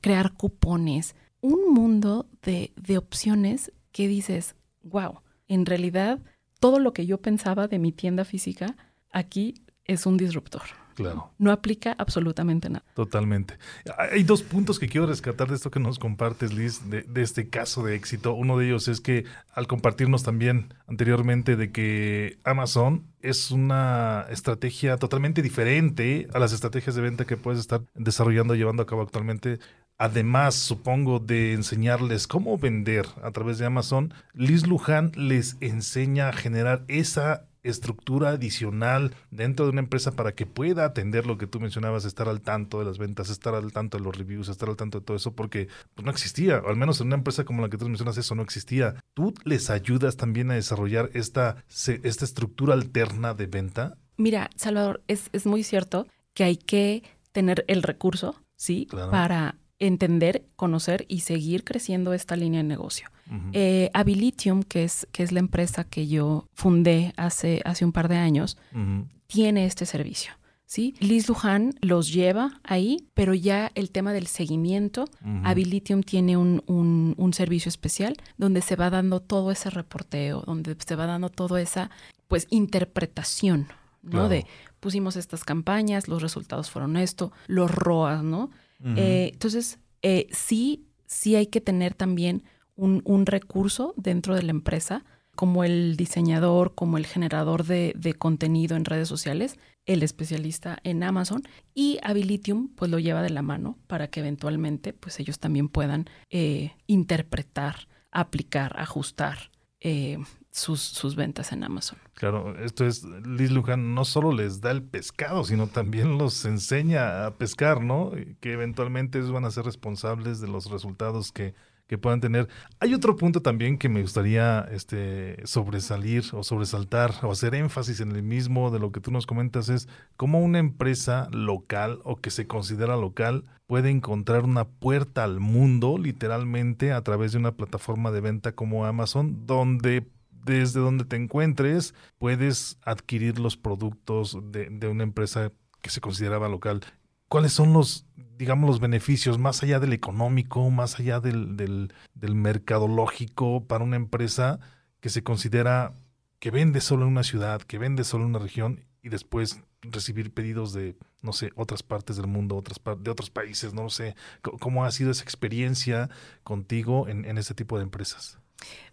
crear cupones, un mundo de, de opciones que dices, wow, en realidad todo lo que yo pensaba de mi tienda física aquí es un disruptor. Claro. No aplica absolutamente nada. Totalmente. Hay dos puntos que quiero rescatar de esto que nos compartes, Liz, de, de, este caso de éxito. Uno de ellos es que al compartirnos también anteriormente de que Amazon es una estrategia totalmente diferente a las estrategias de venta que puedes estar desarrollando, llevando a cabo actualmente. Además, supongo, de enseñarles cómo vender a través de Amazon, Liz Luján les enseña a generar esa estructura adicional dentro de una empresa para que pueda atender lo que tú mencionabas, estar al tanto de las ventas, estar al tanto de los reviews, estar al tanto de todo eso, porque pues, no existía, o al menos en una empresa como la que tú mencionas, eso no existía. ¿Tú les ayudas también a desarrollar esta, esta estructura alterna de venta? Mira, Salvador, es, es muy cierto que hay que tener el recurso, ¿sí? Claro. Para entender, conocer y seguir creciendo esta línea de negocio. Uh -huh. eh, Abilitium, que es, que es la empresa que yo fundé hace, hace un par de años, uh -huh. tiene este servicio. ¿sí? Liz Luján los lleva ahí, pero ya el tema del seguimiento, uh -huh. Abilitium tiene un, un, un, servicio especial donde se va dando todo ese reporteo, donde se va dando toda esa pues interpretación, ¿no? Claro. De pusimos estas campañas, los resultados fueron esto, los ROAS, ¿no? Eh, entonces, eh, sí, sí hay que tener también un, recurso dentro de la empresa, como el diseñador, como el generador de, de, contenido en redes sociales, el especialista en Amazon y Abilitium pues lo lleva de la mano para que eventualmente pues ellos también puedan eh, interpretar, aplicar, ajustar eh, sus, sus, ventas en Amazon. Claro, esto es, Liz Luján no solo les da el pescado, sino también los enseña a pescar, ¿no? Que eventualmente ellos van a ser responsables de los resultados que, que puedan tener. Hay otro punto también que me gustaría este, sobresalir o sobresaltar o hacer énfasis en el mismo de lo que tú nos comentas es cómo una empresa local o que se considera local puede encontrar una puerta al mundo literalmente a través de una plataforma de venta como Amazon donde desde donde te encuentres puedes adquirir los productos de, de una empresa que se consideraba local. ¿Cuáles son los, digamos, los beneficios más allá del económico, más allá del, del, del, mercadológico para una empresa que se considera que vende solo en una ciudad, que vende solo en una región y después recibir pedidos de, no sé, otras partes del mundo, otras de otros países, no sé. ¿Cómo ha sido esa experiencia contigo en, en este tipo de empresas?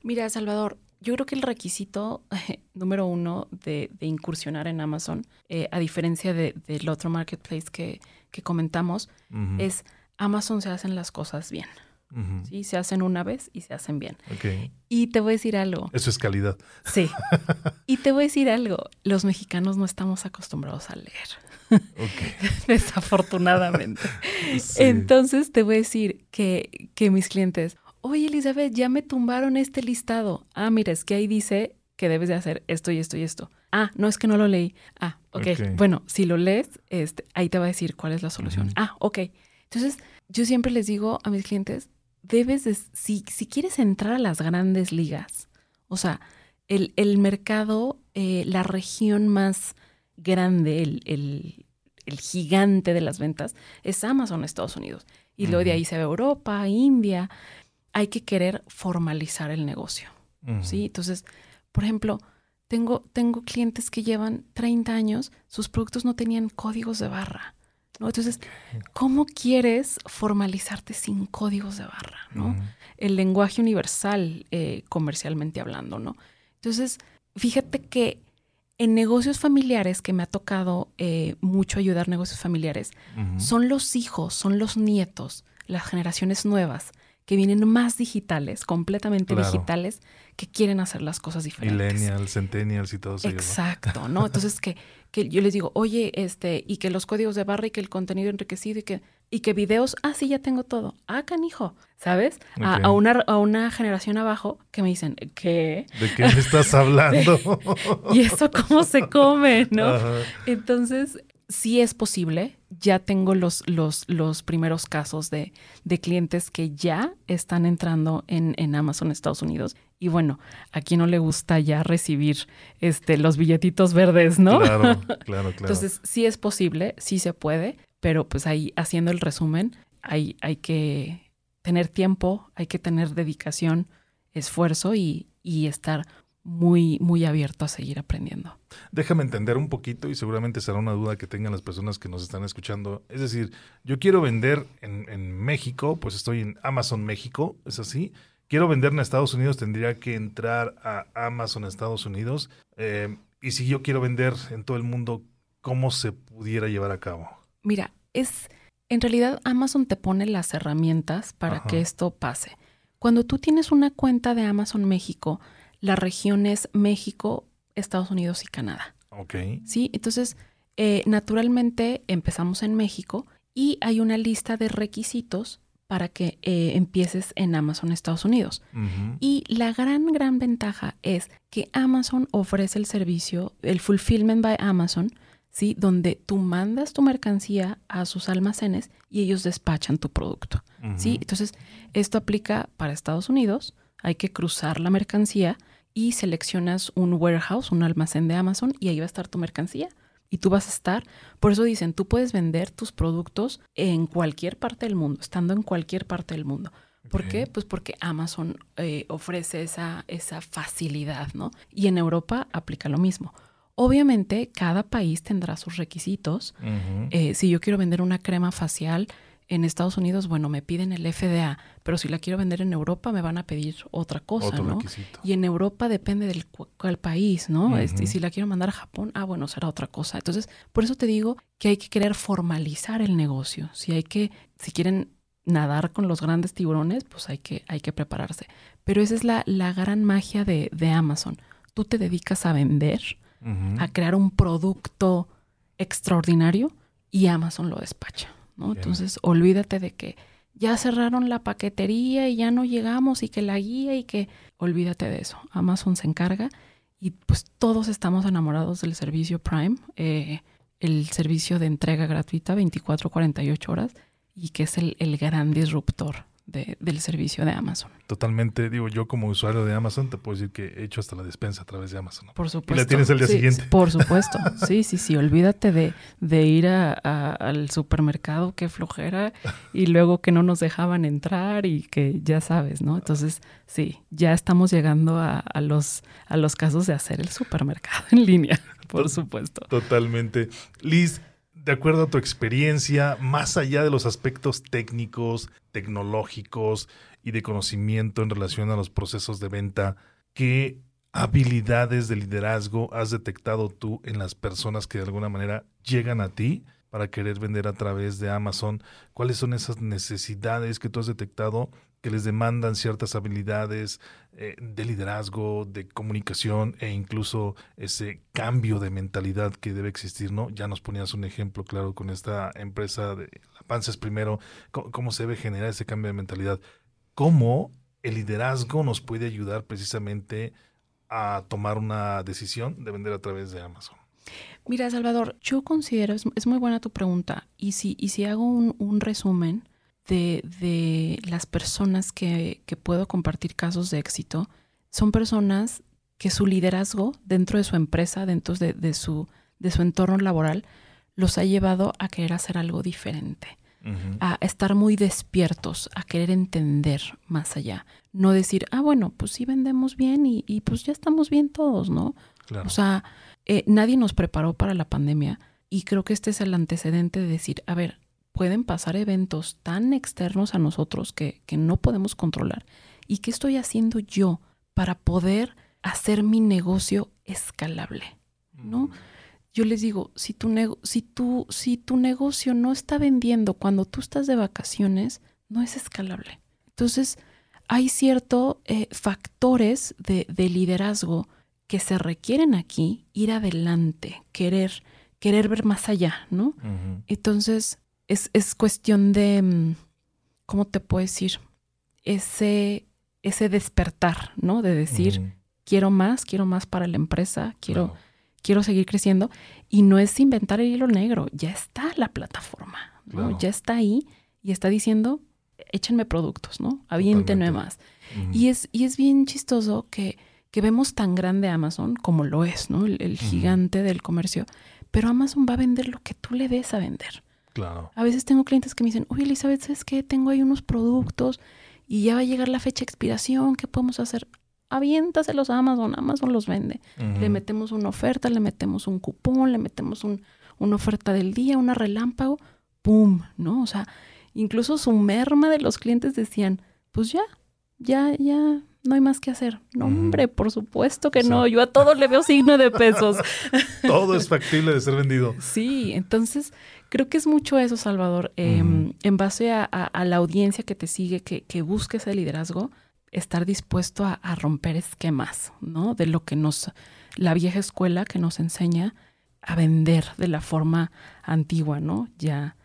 Mira, Salvador, yo creo que el requisito eh, número uno de, de, incursionar en Amazon, eh, a diferencia de, del otro marketplace que, que comentamos, uh -huh. es Amazon se hacen las cosas bien. Uh -huh. ¿sí? Se hacen una vez y se hacen bien. Okay. Y te voy a decir algo. Eso es calidad. Sí. y te voy a decir algo. Los mexicanos no estamos acostumbrados a leer. Okay. Desafortunadamente. Sí. Entonces te voy a decir que, que mis clientes, oye Elizabeth, ya me tumbaron este listado. Ah, mira, es que ahí dice que debes de hacer esto y esto y esto. Ah, no es que no lo leí. Ah, ok. okay. Bueno, si lo lees, este, ahí te va a decir cuál es la solución. Uh -huh. Ah, ok. Entonces, yo siempre les digo a mis clientes, debes de, si, si quieres entrar a las grandes ligas, o sea, el, el mercado, eh, la región más grande, el, el, el, gigante de las ventas, es Amazon, Estados Unidos. Y uh -huh. luego de ahí se ve Europa, India. Hay que querer formalizar el negocio. Uh -huh. ¿sí? Entonces, por ejemplo, tengo, tengo clientes que llevan 30 años, sus productos no tenían códigos de barra. ¿no? Entonces, ¿cómo quieres formalizarte sin códigos de barra? ¿no? Uh -huh. El lenguaje universal, eh, comercialmente hablando, ¿no? Entonces, fíjate que en negocios familiares, que me ha tocado eh, mucho ayudar negocios familiares, uh -huh. son los hijos, son los nietos, las generaciones nuevas que vienen más digitales, completamente claro. digitales, que quieren hacer las cosas diferentes. Millennials, centennials y todo eso. Exacto, ¿no? Entonces que, que yo les digo, oye, este, y que los códigos de barra y que el contenido enriquecido y que, y que videos, ah, sí, ya tengo todo. Ah, canijo, ¿sabes? Okay. A, a, una, a una generación abajo que me dicen, ¿qué? ¿De qué me estás hablando? ¿Y eso cómo se come, no? Ajá. Entonces, sí es posible. Ya tengo los, los, los primeros casos de, de, clientes que ya están entrando en, en, Amazon Estados Unidos. Y bueno, a quien no le gusta ya recibir este, los billetitos verdes, ¿no? Claro, claro, claro. Entonces, sí es posible, sí se puede, pero pues ahí haciendo el resumen, hay, hay que tener tiempo, hay que tener dedicación, esfuerzo y, y estar muy, muy abierto a seguir aprendiendo. Déjame entender un poquito y seguramente será una duda que tengan las personas que nos están escuchando. Es decir, yo quiero vender en, México, pues estoy en Amazon México, ¿es así? Quiero vender en Estados Unidos, tendría que entrar a Amazon Estados Unidos. Eh, y si yo quiero vender en todo el mundo, ¿cómo se pudiera llevar a cabo? Mira, es en realidad Amazon te pone las herramientas para que esto pase. Cuando tú tienes una cuenta de Amazon México, la región es México, Estados Unidos y Canadá. Ok. Sí, entonces, eh, naturalmente empezamos en México y hay una lista de requisitos para que eh, empieces en Amazon Estados Unidos. Y la gran, gran ventaja es que Amazon ofrece el servicio, el Fulfillment by Amazon, ¿sí? Donde tú mandas tu mercancía a sus almacenes y ellos despachan tu producto, ¿sí? Entonces, esto aplica para Estados Unidos, hay que cruzar la mercancía y seleccionas un warehouse, un almacén de Amazon y ahí va a estar tu mercancía y tú vas a estar. Por eso dicen, tú puedes vender tus productos en cualquier parte del mundo, estando en cualquier parte del mundo. ¿Por qué? Pues porque Amazon eh, ofrece esa, esa facilidad, ¿no? Y en Europa aplica lo mismo. Obviamente, cada país tendrá sus requisitos. Eh, si yo quiero vender una crema facial, en Estados Unidos, bueno, me piden el FDA, pero si la quiero vender en Europa me van a pedir otra cosa, ¿no? Y en Europa depende del cual país, ¿no? Este, y si la quiero mandar a Japón, ah, bueno, será otra cosa. Entonces, por eso te digo que hay que querer formalizar el negocio. Si hay que, si quieren nadar con los grandes tiburones, pues hay que, hay que prepararse. Pero esa es la, la gran magia de, de Amazon. Tú te dedicas a vender, a crear un producto extraordinario y Amazon lo despacha. Entonces, olvídate de que ya cerraron la paquetería y ya no llegamos y que la guía y que olvídate de eso. Amazon se encarga y pues todos estamos enamorados del servicio Prime, eh, el servicio de entrega gratuita 24-48 horas y que es el, el gran disruptor del servicio de Amazon. Totalmente, digo, yo como usuario de Amazon te puedo decir que he hecho hasta la despensa a través de Amazon. Por supuesto. Y la tienes el día siguiente. Por supuesto, sí, sí, sí, olvídate de, de ir a, al supermercado, qué flojera, y luego que no nos dejaban entrar y que ya sabes, ¿no? Entonces, sí, ya estamos llegando a, a los, a los casos de hacer el supermercado en línea, por supuesto. Totalmente. Liz, de acuerdo a tu experiencia, más allá de los aspectos técnicos, tecnológicos y de conocimiento en relación a los procesos de venta, ¿qué habilidades de liderazgo has detectado tú en las personas que de alguna manera llegan a ti para querer vender a través de Amazon? ¿Cuáles son esas necesidades que tú has detectado que les demandan ciertas habilidades eh, de liderazgo, de comunicación e incluso ese cambio de mentalidad que debe existir, ¿no? Ya nos ponías un ejemplo claro con esta empresa de La Panza es primero, cómo, se debe generar ese cambio de mentalidad. ¿Cómo el liderazgo nos puede ayudar precisamente a tomar una decisión de vender a través de Amazon? Mira, Salvador, yo considero, es, muy buena tu pregunta, y si, y si hago un, un resumen, de, las personas que, puedo compartir casos de éxito son personas que su liderazgo dentro de su empresa, dentro de, su, de su entorno laboral, los ha llevado a querer hacer algo diferente, a estar muy despiertos, a querer entender más allá. No decir, ah, bueno, pues sí vendemos bien y, pues ya estamos bien todos, ¿no? O sea, eh, nadie nos preparó para la pandemia y creo que este es el antecedente de decir, a ver, pueden pasar eventos tan externos a nosotros que, no podemos controlar. ¿Y qué estoy haciendo yo para poder hacer mi negocio escalable? ¿No? Yo les digo, si tu, si, tu, si tu negocio no está vendiendo cuando tú estás de vacaciones, no es escalable. Entonces, hay ciertos eh, factores de, liderazgo que se requieren aquí, ir adelante, querer, querer ver más allá, ¿no? Entonces, es, es cuestión de, mm, ¿cómo te puedo decir? Ese, ese despertar, ¿no? De decir, quiero más, quiero más para la empresa, quiero, quiero seguir creciendo. Y no es inventar el hilo negro, ya está la plataforma, ¿no? Ya está ahí y está diciendo, échenme productos, ¿no? Aviéntenme más. y, es, y es bien chistoso que, que, vemos tan grande Amazon como lo es, ¿no? El, gigante del comercio. Pero Amazon va a vender lo que tú le des a vender. Claro. A veces tengo clientes que me dicen, uy, Elizabeth, ¿sabes qué? Tengo ahí unos productos y ya va a llegar la fecha de expiración, ¿qué podemos hacer? Aviéntaselos a Amazon, Amazon los vende. Le metemos una oferta, le metemos un cupón, le metemos un, una oferta del día, una relámpago, ¡pum! ¿No? O sea, incluso su merma de los clientes decían, pues ya, ya, ya, no hay más que hacer. No, hombre, por supuesto que no. Yo a todo le veo signo de pesos. todo es factible de ser vendido. Sí, entonces creo que es mucho eso, Salvador. Em, en base a, la audiencia que te sigue, que, que busque ese liderazgo, estar dispuesto a, romper esquemas, ¿no? De lo que nos, la vieja escuela que nos enseña a vender de la forma antigua, ¿no? Ya,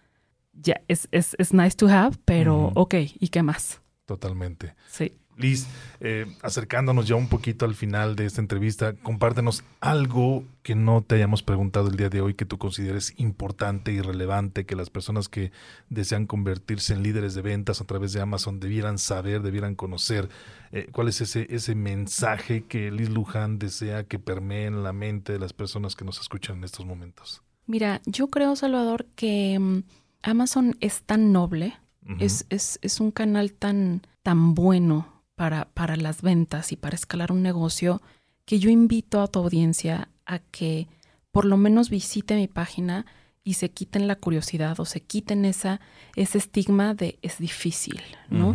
ya, es, es, es nice to have, pero ok, ¿y qué más? Totalmente. Sí. Liz, eh, acercándonos ya un poquito al final de esta entrevista, compártenos algo que no te hayamos preguntado el día de hoy que tú consideres importante y relevante, que las personas que desean convertirse en líderes de ventas a través de Amazon debieran saber, debieran conocer. Eh, ¿Cuál es ese, ese mensaje que Liz Luján desea que permee en la mente de las personas que nos escuchan en estos momentos? Mira, yo creo, Salvador, que mm, Amazon es tan noble, es, es, es un canal tan, tan bueno para, para las ventas y para escalar un negocio, que yo invito a tu audiencia a que por lo menos visite mi página y se quiten la curiosidad o se quiten esa, ese estigma de es difícil, ¿no?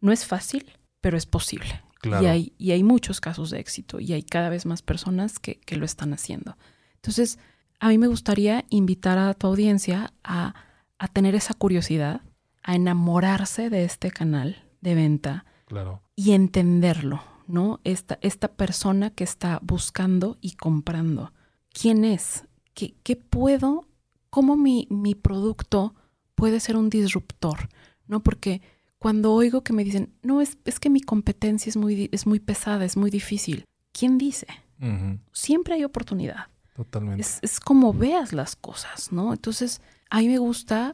No es fácil, pero es posible. Y, hay, y hay muchos casos de éxito y hay cada vez más personas que, que, lo están haciendo. Entonces, a mí me gustaría invitar a tu audiencia a, a tener esa curiosidad, a enamorarse de este canal de venta, y entenderlo, ¿no? Esta, esta persona que está buscando y comprando. ¿Quién es? ¿Qué, qué puedo? ¿Cómo mi, mi producto puede ser un disruptor? ¿No? Porque cuando oigo que me dicen, no, es, es que mi competencia es muy, es muy pesada, es muy difícil. ¿Quién dice? Siempre hay oportunidad. Totalmente. Es, es, como veas las cosas, ¿no? Entonces, a mí me gusta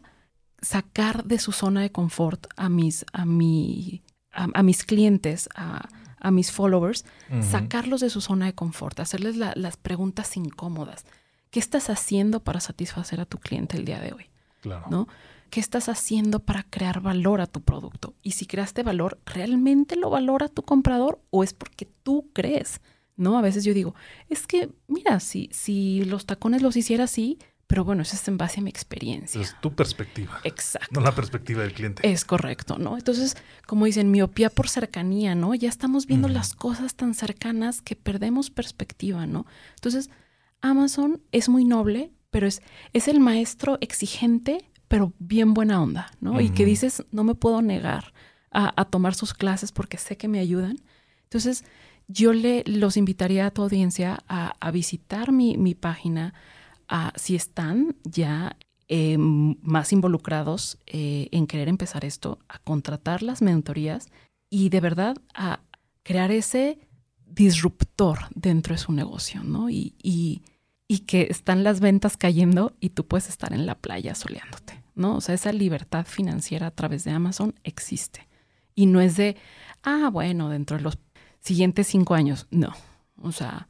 sacar de su zona de confort a mis, a mi a, mis clientes, a, mis followers, sacarlos de su zona de confort, hacerles las preguntas incómodas. ¿Qué estás haciendo para satisfacer a tu cliente el día de hoy? Claro. ¿No? ¿Qué estás haciendo para crear valor a tu producto? Y si creaste valor, ¿realmente lo valora tu comprador o es porque tú crees? ¿No? A veces yo digo, es que, mira, si, si los tacones los hiciera así, pero bueno, eso es en base a mi experiencia. Es tu perspectiva. Exacto. No la perspectiva del cliente. Es correcto, ¿no? Entonces, como dicen, miopía por cercanía, ¿no? Ya estamos viendo las cosas tan cercanas que perdemos perspectiva, ¿no? Entonces, Amazon es muy noble, pero es, es el maestro exigente, pero bien buena onda, ¿no? Y que dices, no me puedo negar a, tomar sus clases porque sé que me ayudan. Entonces, yo le los invitaría a tu audiencia a, a visitar mi, mi página, si están ya eh, más involucrados eh, en querer empezar esto, a contratar las mentorías y de verdad a crear ese disruptor dentro de su negocio, ¿no? Y, y, y, que están las ventas cayendo y tú puedes estar en la playa soleándote, ¿no? O sea, esa libertad financiera a través de Amazon existe. Y no es de, ah, bueno, dentro de los siguientes cinco años, no. O sea,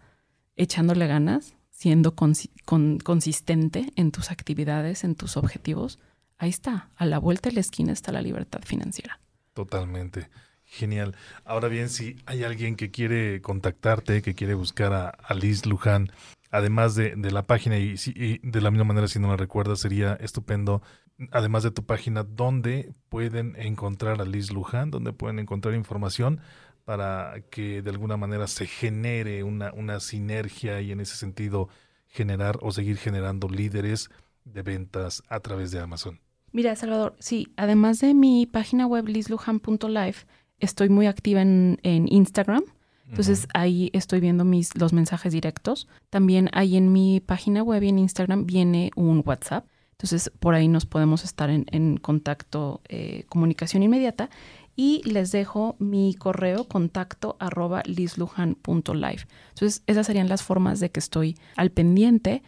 echándole ganas, siendo consistente en tus actividades, en tus objetivos, ahí está, a la vuelta de la esquina está la libertad financiera. Totalmente. Genial. Ahora bien, si hay alguien que quiere contactarte, que quiere buscar a, Liz Luján, además de, la página, y, y, de la misma manera, si no me recuerdas, sería estupendo, además de tu página, ¿dónde pueden encontrar a Liz Luján? ¿Dónde pueden encontrar información? Para que de alguna manera se genere una, una sinergia y en ese sentido generar o seguir generando líderes de ventas a través de Amazon. Mira, Salvador, sí, además de mi página web lisluhan.life, estoy muy activa en, Instagram. Entonces ahí estoy viendo mis, los mensajes directos. También ahí en mi página web y en Instagram viene un WhatsApp. Entonces por ahí nos podemos estar en, en contacto, eh, comunicación inmediata. Y les dejo mi correo contacto arroba. Entonces, esas serían las formas de que estoy al pendiente.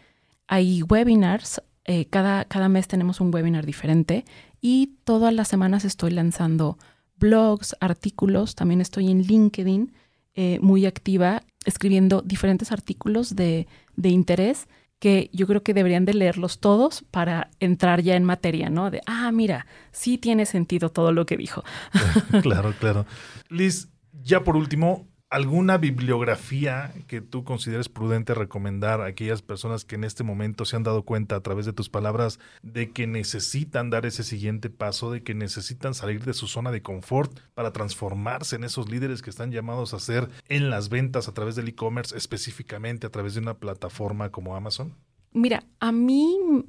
Hay webinars, eh, cada, cada mes tenemos un webinar diferente y todas las semanas estoy lanzando blogs, artículos, también estoy en LinkedIn eh, muy activa escribiendo diferentes artículos de, de interés que yo creo que deberían de leerlos todos para entrar ya en materia, ¿no? De, ah, mira, sí tiene sentido todo lo que dijo. claro, claro. Liz, ya por último, ¿alguna bibliografía que tú consideres prudente recomendar a aquellas personas que en este momento se han dado cuenta a través de tus palabras de que necesitan dar ese siguiente paso, de que necesitan salir de su zona de confort para transformarse en esos líderes que están llamados a ser en las ventas a través del e-commerce, específicamente a través de una plataforma como Amazon? Mira, a mí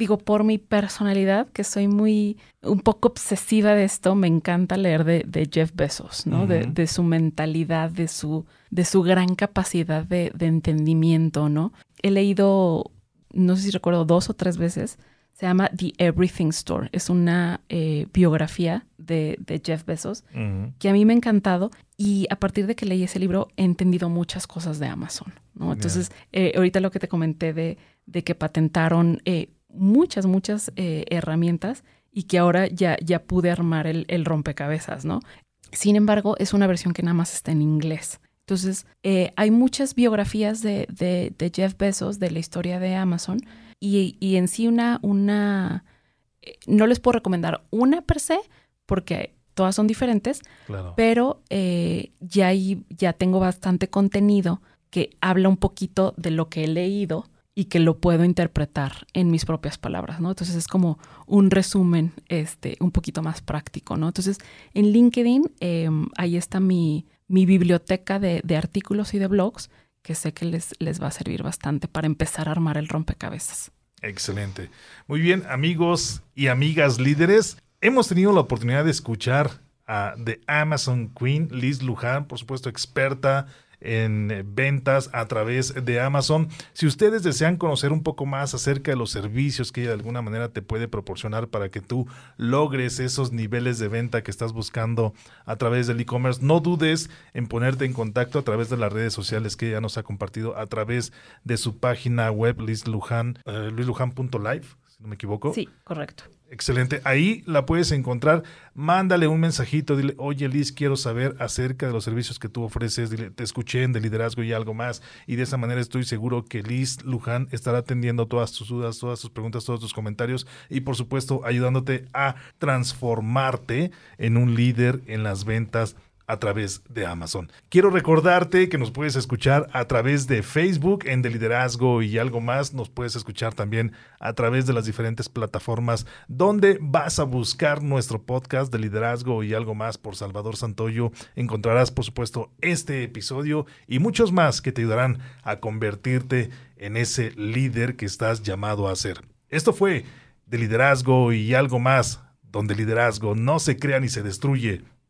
digo, por mi personalidad, que soy muy, un poco obsesiva de esto, me encanta leer de, Jeff Bezos, ¿no? de, su mentalidad, de su, de su gran capacidad de, entendimiento, ¿no? He leído, no sé si recuerdo, dos o tres veces, se llama The Everything Store. Es una eh, biografía de, Jeff Bezos que a mí me ha encantado y a partir de que leí ese libro he entendido muchas cosas de Amazon. ¿no? Entonces, eh, ahorita lo que te comenté de, de que patentaron eh, muchas, muchas eh, herramientas y que ahora ya, ya pude armar el, rompecabezas, ¿no? Sin embargo, es una versión que nada más está en inglés. Entonces, eh, hay muchas biografías de, de, Jeff Bezos, de la historia de Amazon, y, y en sí una, una, eh, no les puedo recomendar una per se, porque todas son diferentes, pero ya, ya tengo bastante contenido que habla un poquito de lo que he leído y que lo puedo interpretar en mis propias palabras, ¿no? Entonces es como un resumen este, un poquito más práctico, ¿no? Entonces en LinkedIn em, ahí está mi, mi biblioteca de, de, artículos y de blogs que sé que les, les va a servir bastante para empezar a armar el rompecabezas. Excelente. Muy bien, amigos y amigas líderes, hemos tenido la oportunidad de escuchar a The Amazon Queen, Liz Luján, por supuesto experta en eh, ventas a través de Amazon. Si ustedes desean conocer un poco más acerca de los servicios que ella de alguna manera te puede proporcionar para que tú logres esos niveles de venta que estás buscando a través del e-commerce, no dudes en ponerte en contacto a través de las redes sociales que ella nos ha compartido a través de su página web Liz Luján, uh, si no me equivoco. Sí, correcto. Excelente. Ahí la puedes encontrar. Mándale un mensajito. Dile, oye Liz, quiero saber acerca de los servicios que tú ofreces. Dile, te escuché en de liderazgo y algo más. Y de esa manera estoy seguro que Liz Luján estará atendiendo todas tus dudas, todas tus preguntas, todos tus comentarios y por supuesto ayudándote a transformarte en un líder en las ventas a través de Amazon. Quiero recordarte que nos puedes escuchar a través de Facebook en De Liderazgo y algo más. Nos puedes escuchar también a través de las diferentes plataformas donde vas a buscar nuestro podcast de Liderazgo y algo más por Salvador Santoyo. Encontrarás, por supuesto, este episodio y muchos más que te ayudarán a convertirte en ese líder que estás llamado a ser. Esto fue de Liderazgo y algo más, donde liderazgo no se crea ni se destruye